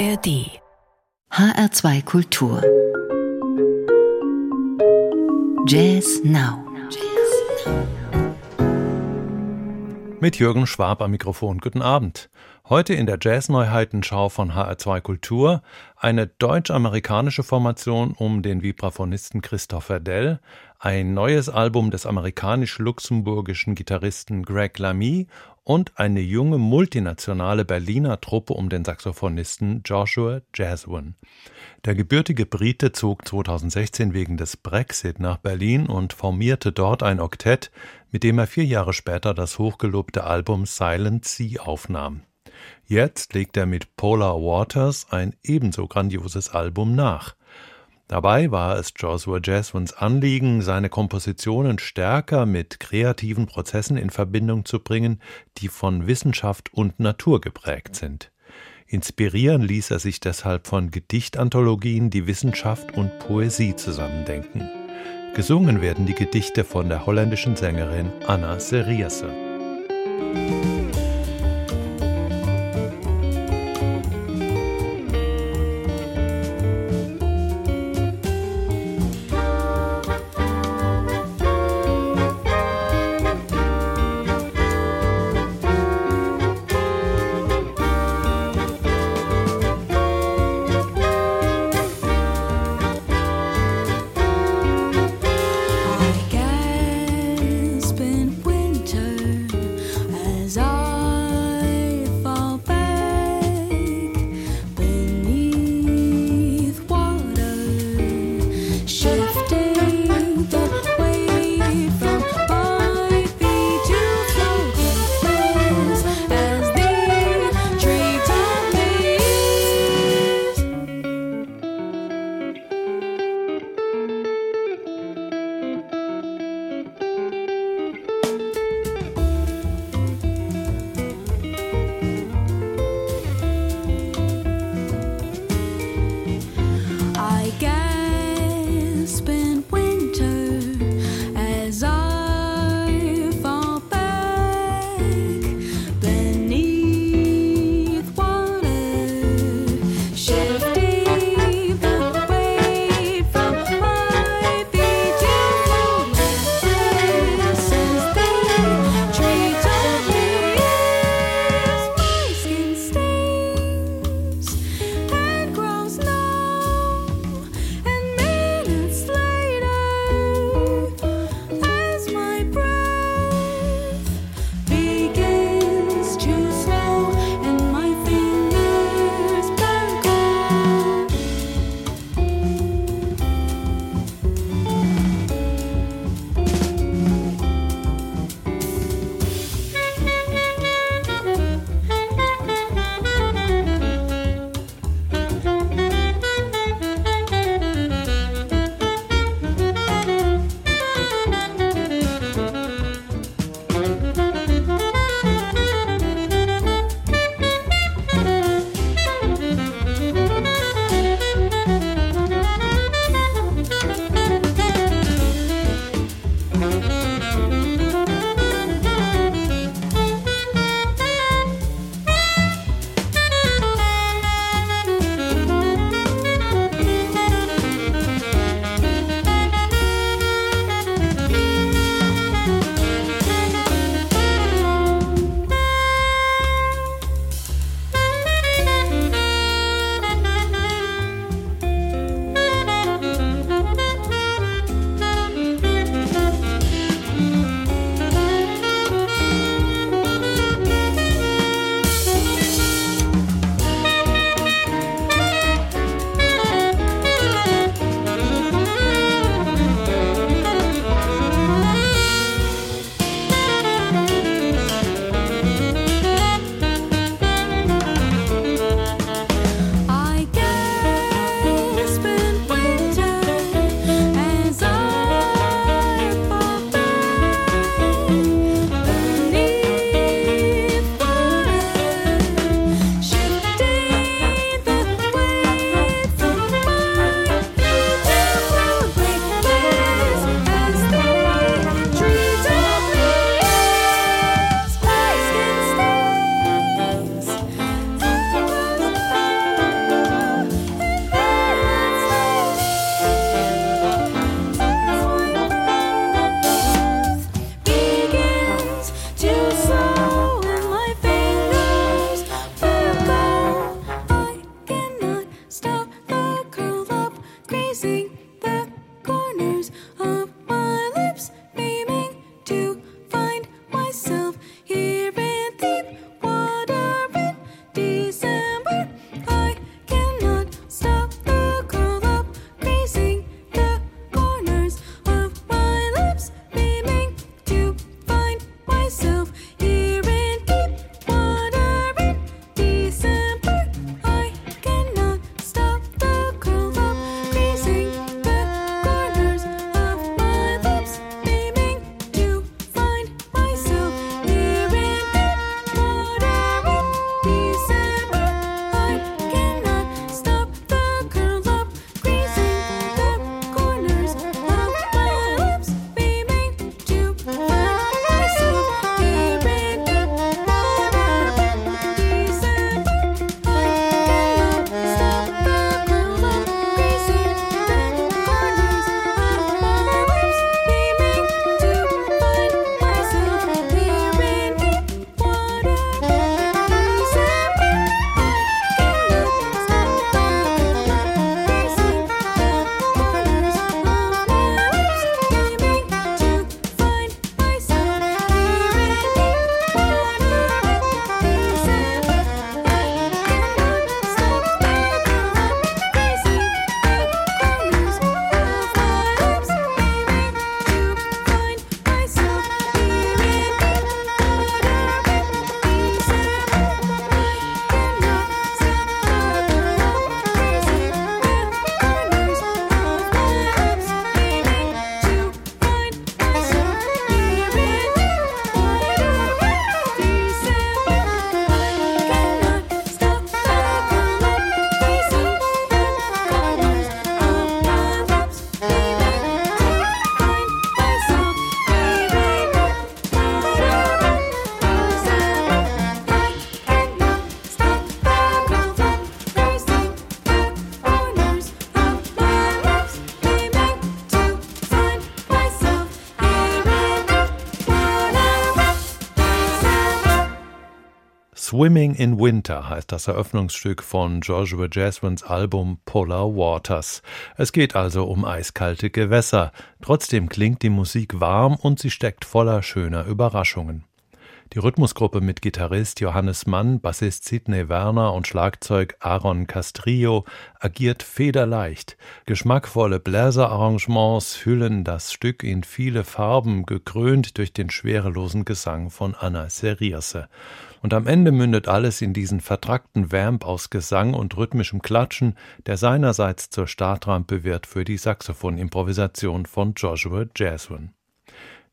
ARD HR2 Kultur Jazz Now Mit Jürgen Schwab am Mikrofon. Guten Abend. Heute in der Jazz-Neuheitenschau von HR2 Kultur eine deutsch-amerikanische Formation um den Vibraphonisten Christopher Dell, ein neues Album des amerikanisch-luxemburgischen Gitarristen Greg Lamy und eine junge multinationale Berliner Truppe um den Saxophonisten Joshua Jaswin. Der gebürtige Brite zog 2016 wegen des Brexit nach Berlin und formierte dort ein Oktett, mit dem er vier Jahre später das hochgelobte Album Silent Sea aufnahm. Jetzt legt er mit Polar Waters ein ebenso grandioses Album nach. Dabei war es Joshua Jaswins Anliegen, seine Kompositionen stärker mit kreativen Prozessen in Verbindung zu bringen, die von Wissenschaft und Natur geprägt sind. Inspirieren ließ er sich deshalb von Gedichtanthologien, die Wissenschaft und Poesie zusammendenken. Gesungen werden die Gedichte von der holländischen Sängerin Anna Seriasse. oh Swimming in Winter heißt das Eröffnungsstück von Joshua Jasmines Album Polar Waters. Es geht also um eiskalte Gewässer. Trotzdem klingt die Musik warm und sie steckt voller schöner Überraschungen. Die Rhythmusgruppe mit Gitarrist Johannes Mann, Bassist Sidney Werner und Schlagzeug Aaron Castrillo agiert federleicht. Geschmackvolle Bläserarrangements füllen das Stück in viele Farben, gekrönt durch den schwerelosen Gesang von Anna Serierse. Und am Ende mündet alles in diesen vertrackten Vamp aus Gesang und rhythmischem Klatschen, der seinerseits zur Startrampe wird für die Saxophonimprovisation von Joshua Jaswin.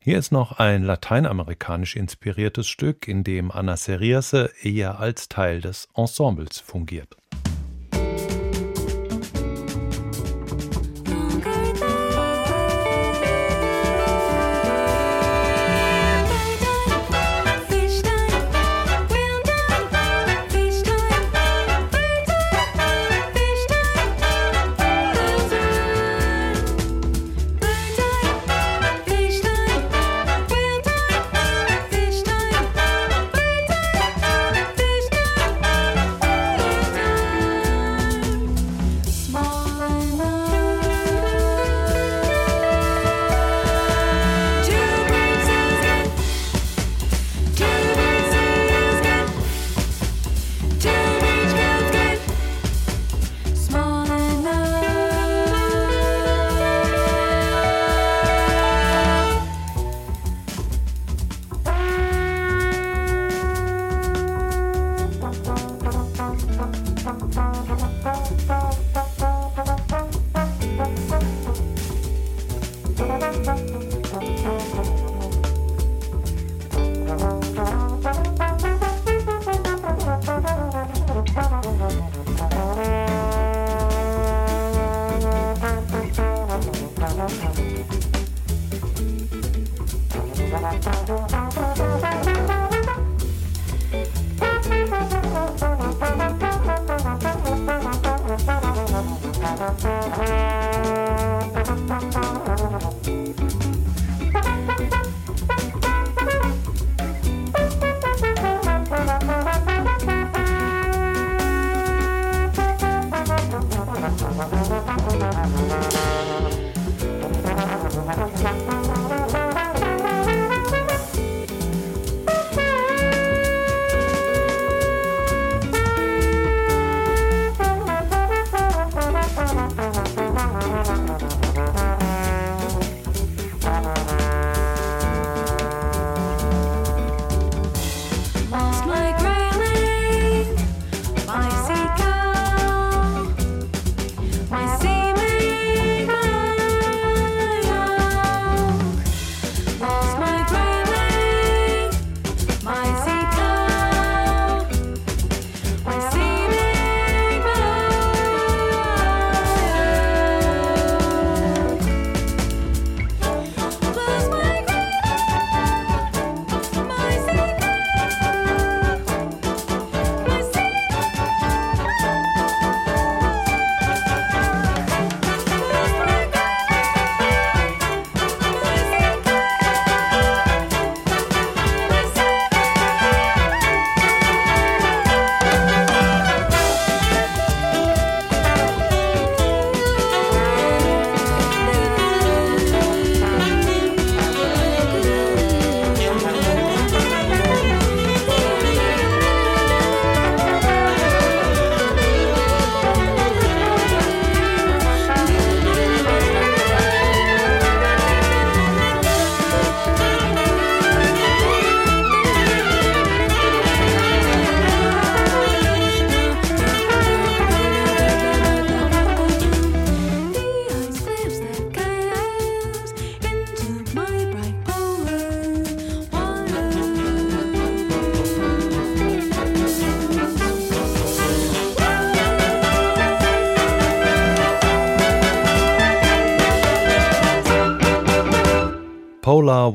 Hier ist noch ein lateinamerikanisch inspiriertes Stück, in dem Anna Seriase eher als Teil des Ensembles fungiert.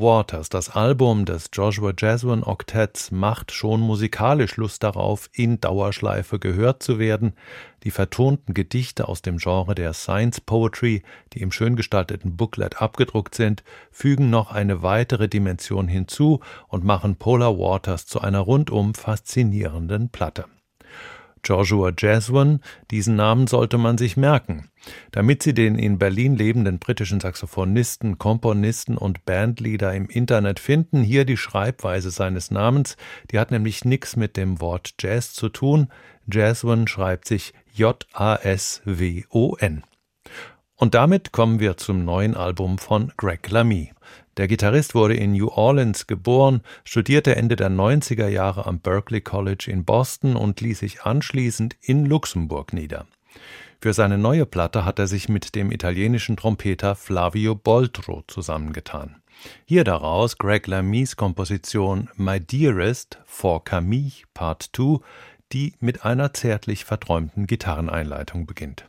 Waters, das Album des Joshua Jaswin Octets, macht schon musikalisch Lust darauf, in Dauerschleife gehört zu werden. Die vertonten Gedichte aus dem Genre der Science Poetry, die im schön gestalteten Booklet abgedruckt sind, fügen noch eine weitere Dimension hinzu und machen Polar Waters zu einer rundum faszinierenden Platte. Joshua Jaswin, diesen Namen sollte man sich merken. Damit Sie den in Berlin lebenden britischen Saxophonisten, Komponisten und Bandleader im Internet finden, hier die Schreibweise seines Namens, die hat nämlich nichts mit dem Wort Jazz zu tun. Jaswin schreibt sich J-A-S-W-O-N. Und damit kommen wir zum neuen Album von Greg Lamy. Der Gitarrist wurde in New Orleans geboren, studierte Ende der 90er Jahre am Berklee College in Boston und ließ sich anschließend in Luxemburg nieder. Für seine neue Platte hat er sich mit dem italienischen Trompeter Flavio Boltro zusammengetan. Hier daraus Greg Lamys Komposition My Dearest for Camille Part 2, die mit einer zärtlich verträumten Gitarreneinleitung beginnt.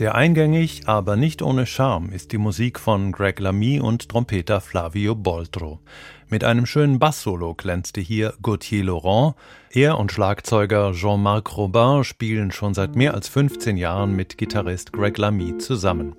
Sehr eingängig, aber nicht ohne Charme ist die Musik von Greg Lamy und Trompeter Flavio Boltro. Mit einem schönen Bass-Solo glänzte hier Gauthier Laurent. Er und Schlagzeuger Jean-Marc Robin spielen schon seit mehr als 15 Jahren mit Gitarrist Greg Lamy zusammen.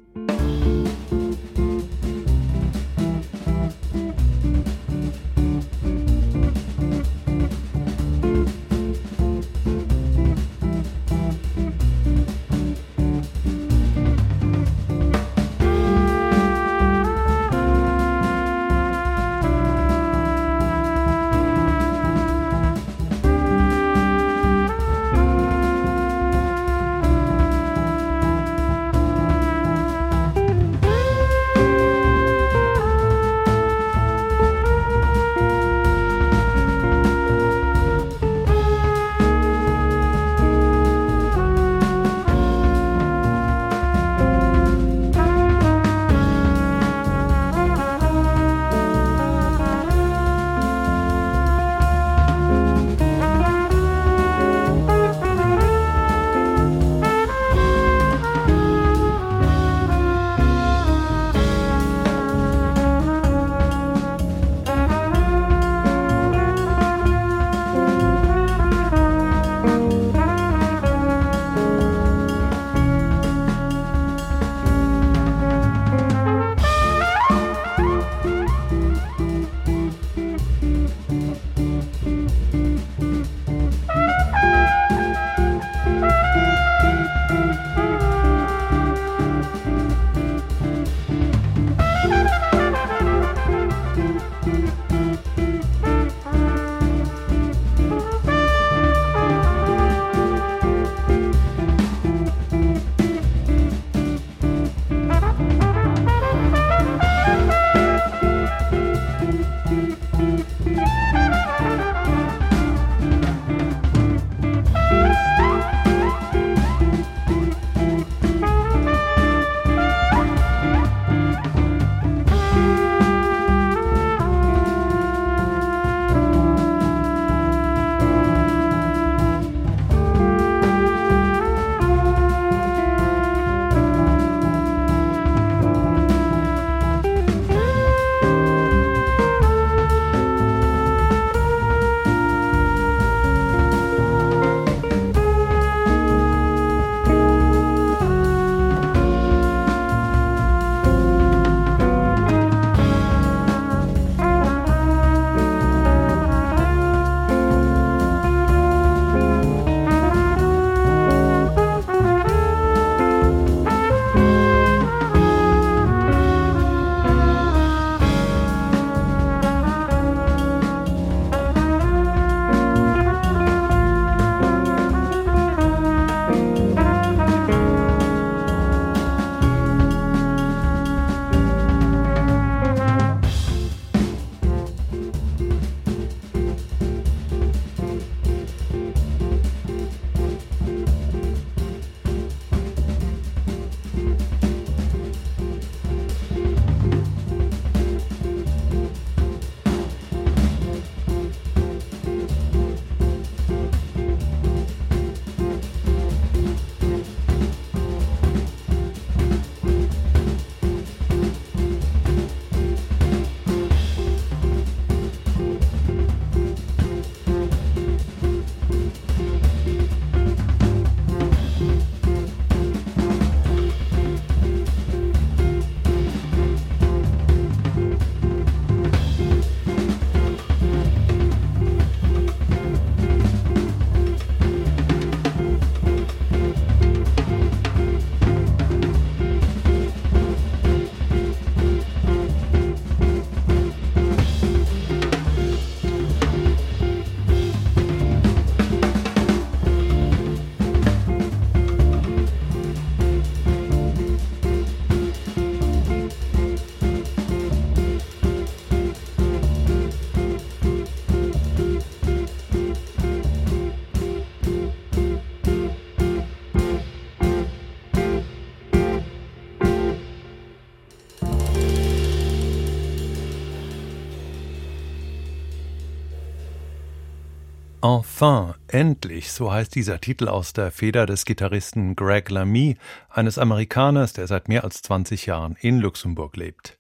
Enfin, endlich, so heißt dieser Titel aus der Feder des Gitarristen Greg Lamy, eines Amerikaners, der seit mehr als 20 Jahren in Luxemburg lebt.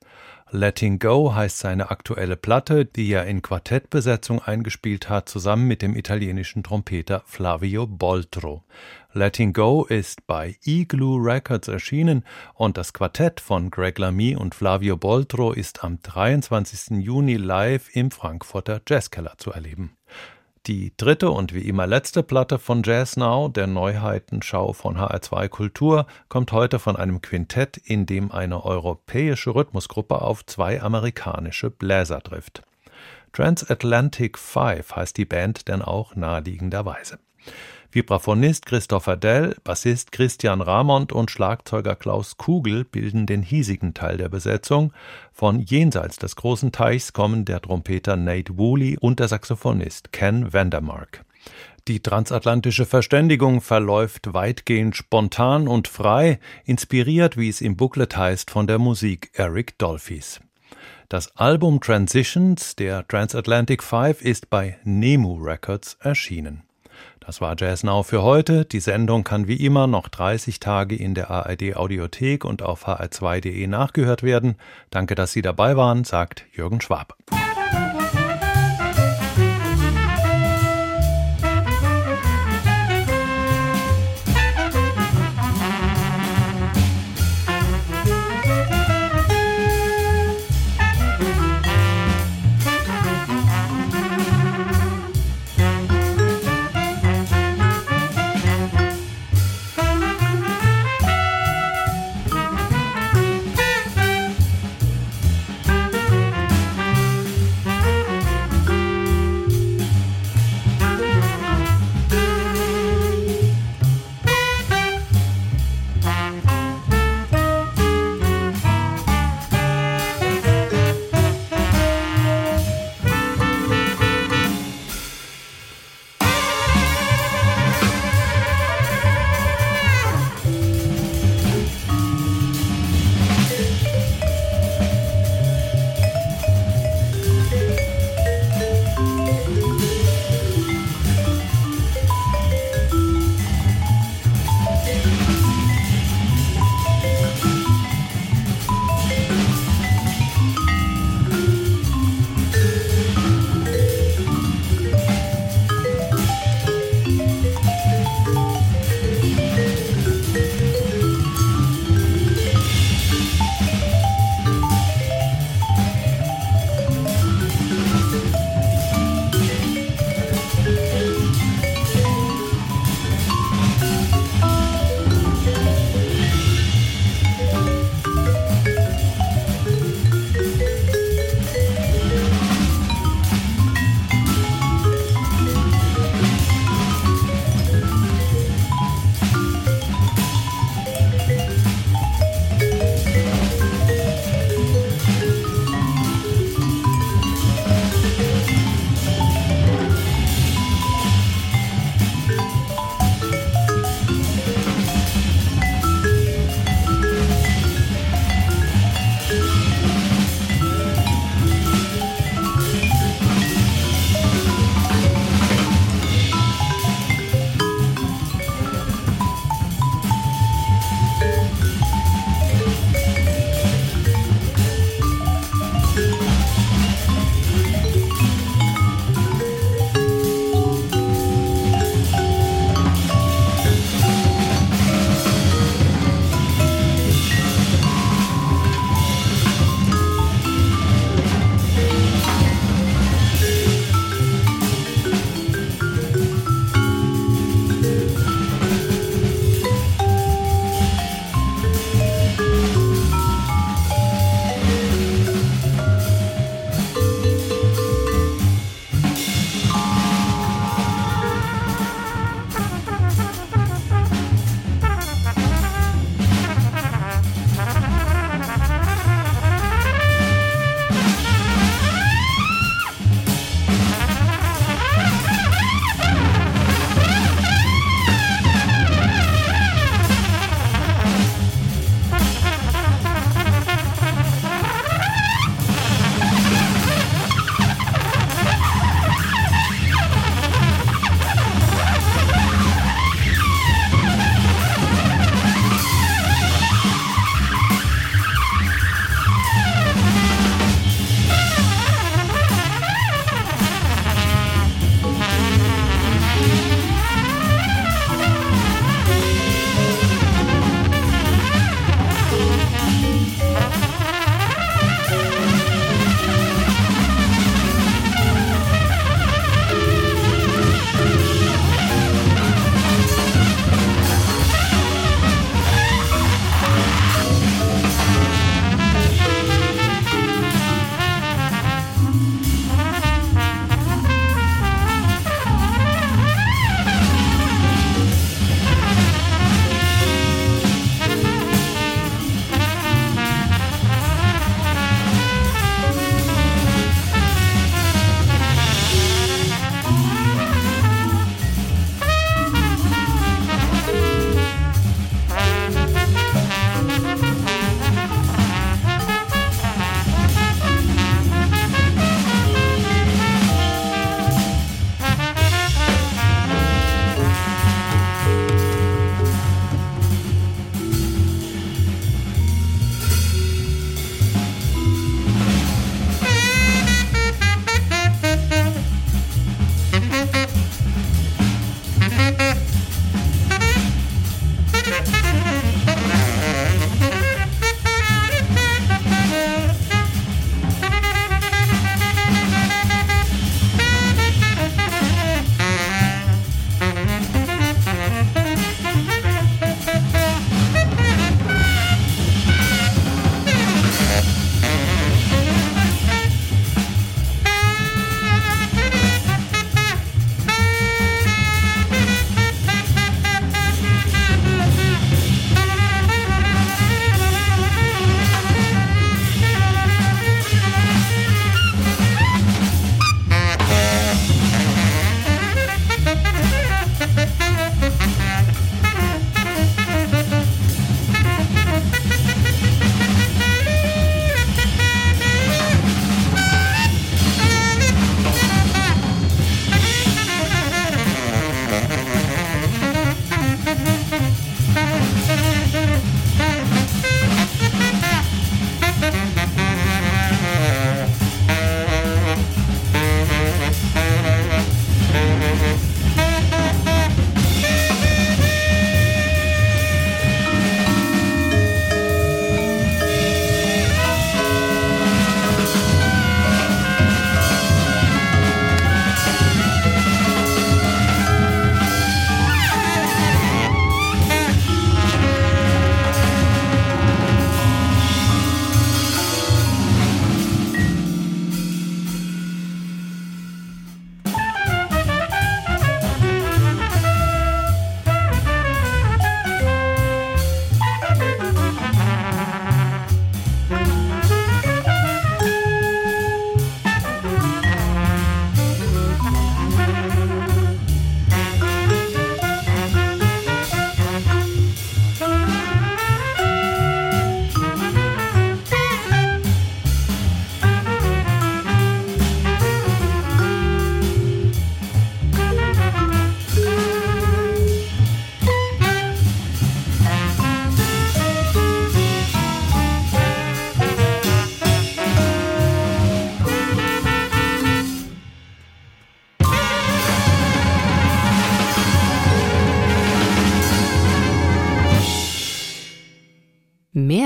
Letting Go heißt seine aktuelle Platte, die er in Quartettbesetzung eingespielt hat, zusammen mit dem italienischen Trompeter Flavio Boltro. Letting Go ist bei Igloo Records erschienen und das Quartett von Greg Lamy und Flavio Boltro ist am 23. Juni live im Frankfurter Jazzkeller zu erleben. Die dritte und wie immer letzte Platte von Jazz Now, der Neuheitenschau von HR2 Kultur, kommt heute von einem Quintett, in dem eine europäische Rhythmusgruppe auf zwei amerikanische Bläser trifft. Transatlantic Five heißt die Band denn auch naheliegenderweise. Vibraphonist Christopher Dell, Bassist Christian Ramond und Schlagzeuger Klaus Kugel bilden den hiesigen Teil der Besetzung. Von jenseits des großen Teichs kommen der Trompeter Nate Woolley und der Saxophonist Ken Vandermark. Die transatlantische Verständigung verläuft weitgehend spontan und frei, inspiriert, wie es im Booklet heißt, von der Musik Eric Dolphys. Das Album Transitions der Transatlantic Five ist bei Nemu Records erschienen. Das war Jazz Now für heute. Die Sendung kann wie immer noch 30 Tage in der ARD Audiothek und auf hr2.de nachgehört werden. Danke, dass Sie dabei waren, sagt Jürgen Schwab.